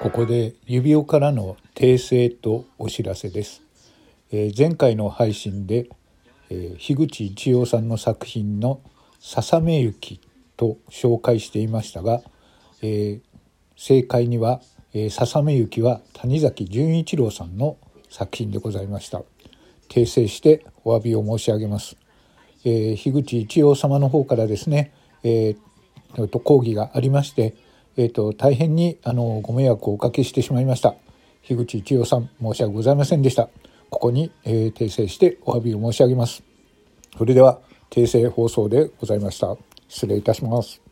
ここで指輪からの訂正とお知らせです、えー、前回の配信で、えー、樋口一葉さんの作品の「ささめ雪」と紹介していましたが、えー、正解には「えー、ささめ雪」は谷崎潤一郎さんの作品でございました。訂正してお詫びを申し上げます、えー、樋口一葉様の方からですね、えー、と講義がありましてえーと、大変にあのご迷惑をおかけしてしまいました。樋口一葉さん申し訳ございませんでした。ここに、えー、訂正してお詫びを申し上げます。それでは訂正放送でございました。失礼いたします。